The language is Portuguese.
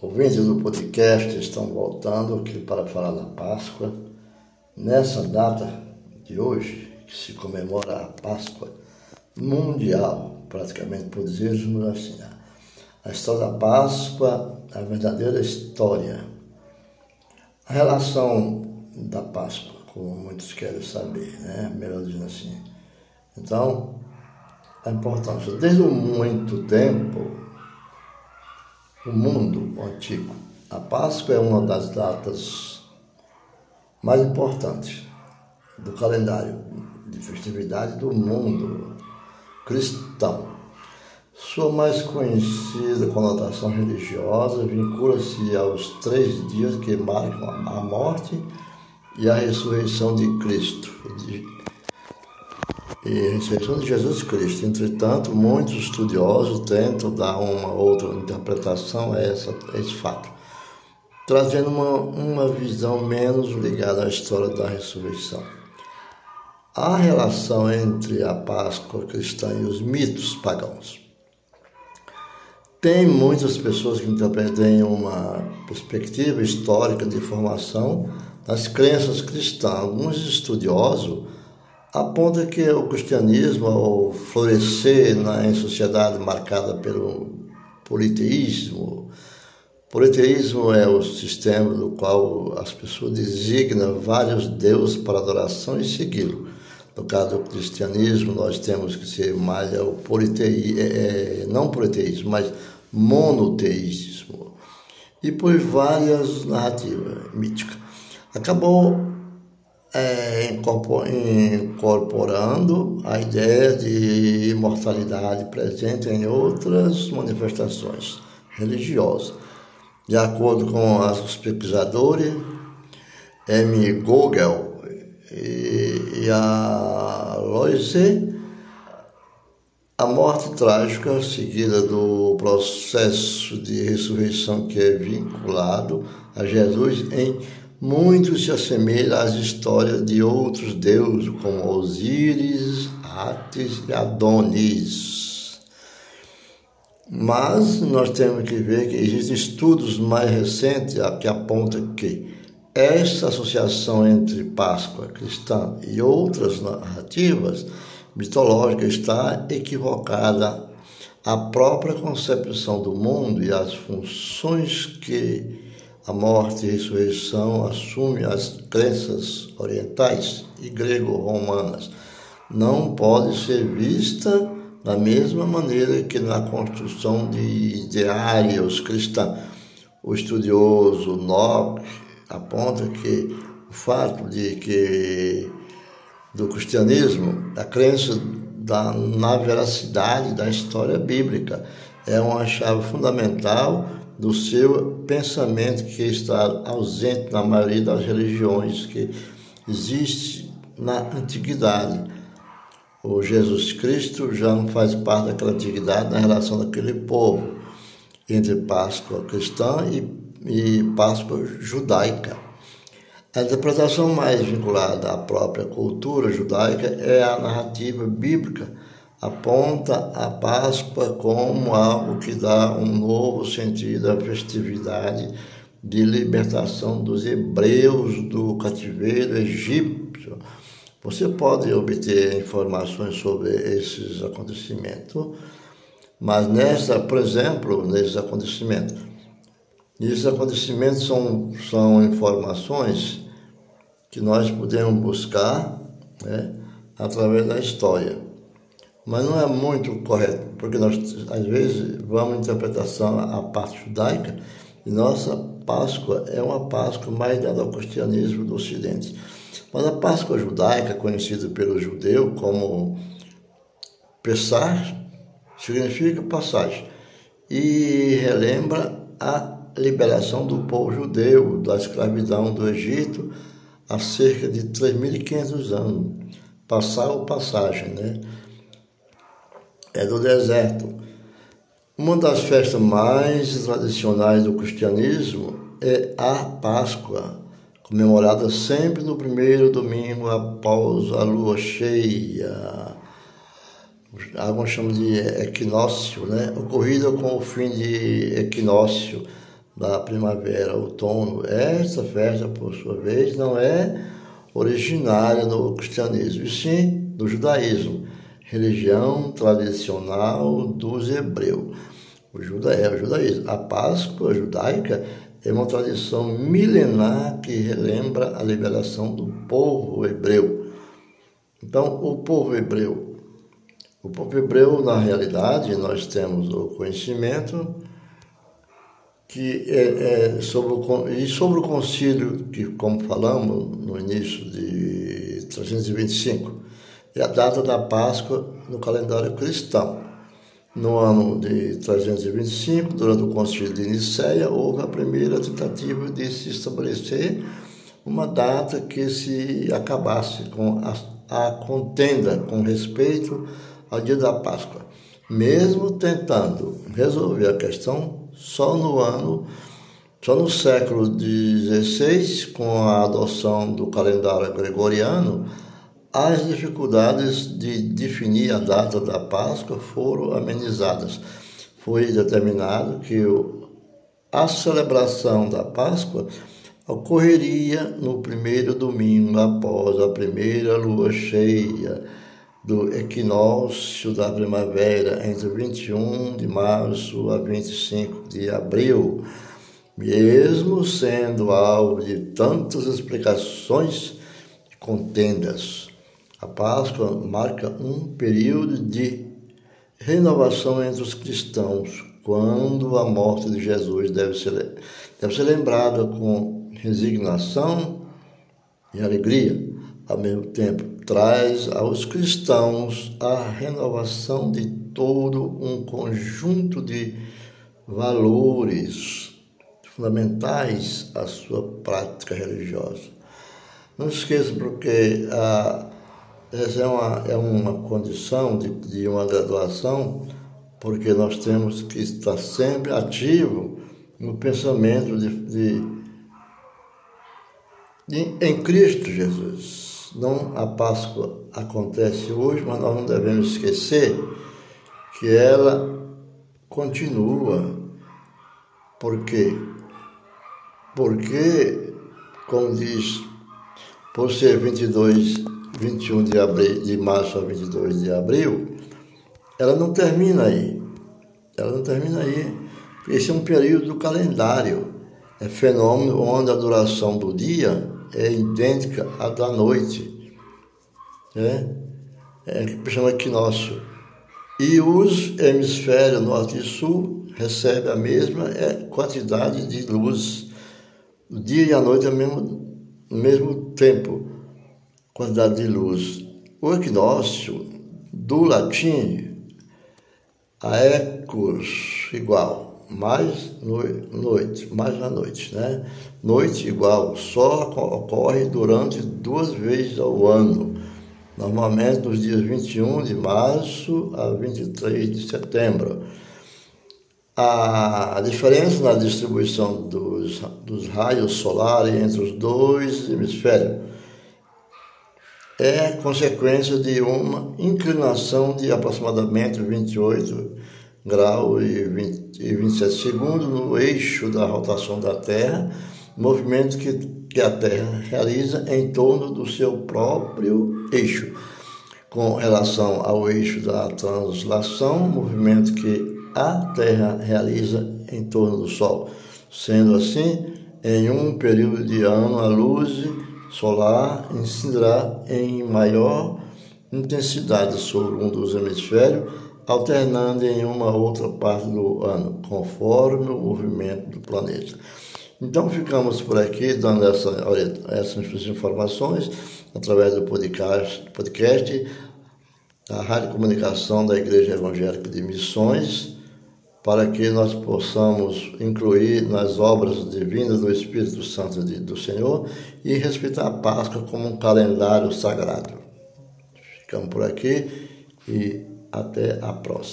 ouvintes do podcast estão voltando aqui para falar da Páscoa. Nessa data de hoje, que se comemora a Páscoa mundial, praticamente podemos assim. A história da Páscoa, a verdadeira história. A relação da Páscoa, como muitos querem saber, né? Melhor dizendo assim. Então, a importância. Desde muito tempo, o mundo antigo, a Páscoa é uma das datas mais importantes do calendário de festividade do mundo cristão. Sua mais conhecida conotação religiosa vincula-se aos três dias que marcam a morte e a ressurreição de Cristo, e ressurreição de Jesus Cristo. Entretanto, muitos estudiosos tentam dar uma outra interpretação a, essa, a esse fato, trazendo uma, uma visão menos ligada à história da ressurreição. A relação entre a Páscoa cristã e os mitos pagãos. Tem muitas pessoas que interpretam uma perspectiva histórica de formação das crenças cristãs. Alguns estudiosos aponta que o cristianismo, ao florescer na, em sociedade marcada pelo politeísmo, politeísmo é o sistema no qual as pessoas designam vários deuses para adoração e segui-lo. No caso do cristianismo, nós temos que ser mais é o politeísmo, é, não politeísmo, mas monoteísmo. E por várias narrativas míticas. Acabou é, incorporando a ideia de imortalidade presente em outras manifestações religiosas. De acordo com os pesquisadores M. Gogel e, a Loise, a morte trágica seguida do processo de ressurreição que é vinculado a Jesus em muito se assemelha às histórias de outros deuses, como Osíris, Ates e Adonis. Mas nós temos que ver que existem estudos mais recentes que apontam que essa associação entre Páscoa cristã e outras narrativas mitológicas está equivocada. A própria concepção do mundo e as funções que a morte e a ressurreição assume as crenças orientais e grego-romanas. Não pode ser vista da mesma maneira que na construção de ideários cristãos. O estudioso Locke aponta que o fato de que do cristianismo, a crença da, na veracidade da história bíblica é uma chave fundamental do seu pensamento que está ausente na maioria das religiões que existe na antiguidade. O Jesus Cristo já não faz parte daquela antiguidade na relação daquele povo entre Páscoa cristã e, e Páscoa judaica. A interpretação mais vinculada à própria cultura judaica é a narrativa bíblica aponta a Páscoa como algo que dá um novo sentido à festividade de libertação dos hebreus do cativeiro egípcio. Você pode obter informações sobre esses acontecimentos, mas nessa, por exemplo, nesses acontecimentos, esses acontecimentos são, são informações que nós podemos buscar né, através da história. Mas não é muito correto, porque nós, às vezes, vamos interpretação a parte judaica e nossa Páscoa é uma Páscoa mais dada ao cristianismo do Ocidente. Mas a Páscoa judaica, conhecida pelo judeu como Pessah, significa passagem e relembra a liberação do povo judeu da escravidão do Egito há cerca de 3.500 anos. Passar ou passagem, né? É do deserto. Uma das festas mais tradicionais do cristianismo é a Páscoa, comemorada sempre no primeiro domingo após a lua cheia. Alguns chamam de equinócio, né? ocorrida com o fim de equinócio, da primavera, outono. Esta festa, por sua vez, não é originária no cristianismo, e sim do judaísmo, religião tradicional dos hebreus. O juda é o judaísmo. A Páscoa judaica é uma tradição milenar que relembra a liberação do povo hebreu. Então, o povo hebreu, o povo hebreu, na realidade, nós temos o conhecimento que é, é sobre e sobre o concílio que, como falamos no início de 325, é a data da Páscoa no calendário cristão. No ano de 325, durante o concílio de Nicéia, houve a primeira tentativa de se estabelecer uma data que se acabasse com a, a contenda com respeito ao dia da Páscoa. Mesmo tentando resolver a questão só no ano, só no século XVI, com a adoção do calendário gregoriano, as dificuldades de definir a data da Páscoa foram amenizadas. Foi determinado que a celebração da Páscoa ocorreria no primeiro domingo após a primeira lua cheia do equinócio da primavera, entre 21 de março a 25 de abril. Mesmo sendo alvo de tantas explicações e contendas, a Páscoa marca um período de renovação entre os cristãos, quando a morte de Jesus deve ser, deve ser lembrada com resignação e alegria. Ao mesmo tempo, traz aos cristãos a renovação de todo um conjunto de valores fundamentais à sua prática religiosa. Não esqueça, porque a essa é uma, é uma condição de, de uma graduação, porque nós temos que estar sempre ativo no pensamento de, de, de, em Cristo Jesus. Não a Páscoa acontece hoje, mas nós não devemos esquecer que ela continua. Por quê? Porque, como diz, por ser 22 21 de, abril, de março a 22 de abril, ela não termina aí. Ela não termina aí. Esse é um período do calendário. É fenômeno onde a duração do dia é idêntica à da noite. Né? É que chama equinócio. E os hemisférios norte e sul recebem a mesma é, quantidade de luz. O dia e a noite é o mesmo, o mesmo tempo quantidade de luz. O equinócio, do latim, aecos igual, mais noite, mais na noite, né? Noite igual, só ocorre durante duas vezes ao ano, normalmente nos dias 21 de março a 23 de setembro. A diferença na distribuição dos, dos raios solares entre os dois hemisférios é consequência de uma inclinação de aproximadamente 28 graus e, 20, e 27 segundos no eixo da rotação da Terra, movimento que, que a Terra realiza em torno do seu próprio eixo. Com relação ao eixo da translação, movimento que a Terra realiza em torno do Sol. Sendo assim, em um período de ano, a luz solar incidirá em maior intensidade sobre um dos hemisférios, alternando em uma outra parte do ano, conforme o movimento do planeta. Então ficamos por aqui dando essa, essas informações através do podcast, podcast da Rádio Comunicação da Igreja Evangélica de Missões para que nós possamos incluir nas obras divinas do Espírito Santo de, do Senhor e respeitar a Páscoa como um calendário sagrado. Ficamos por aqui e até a próxima.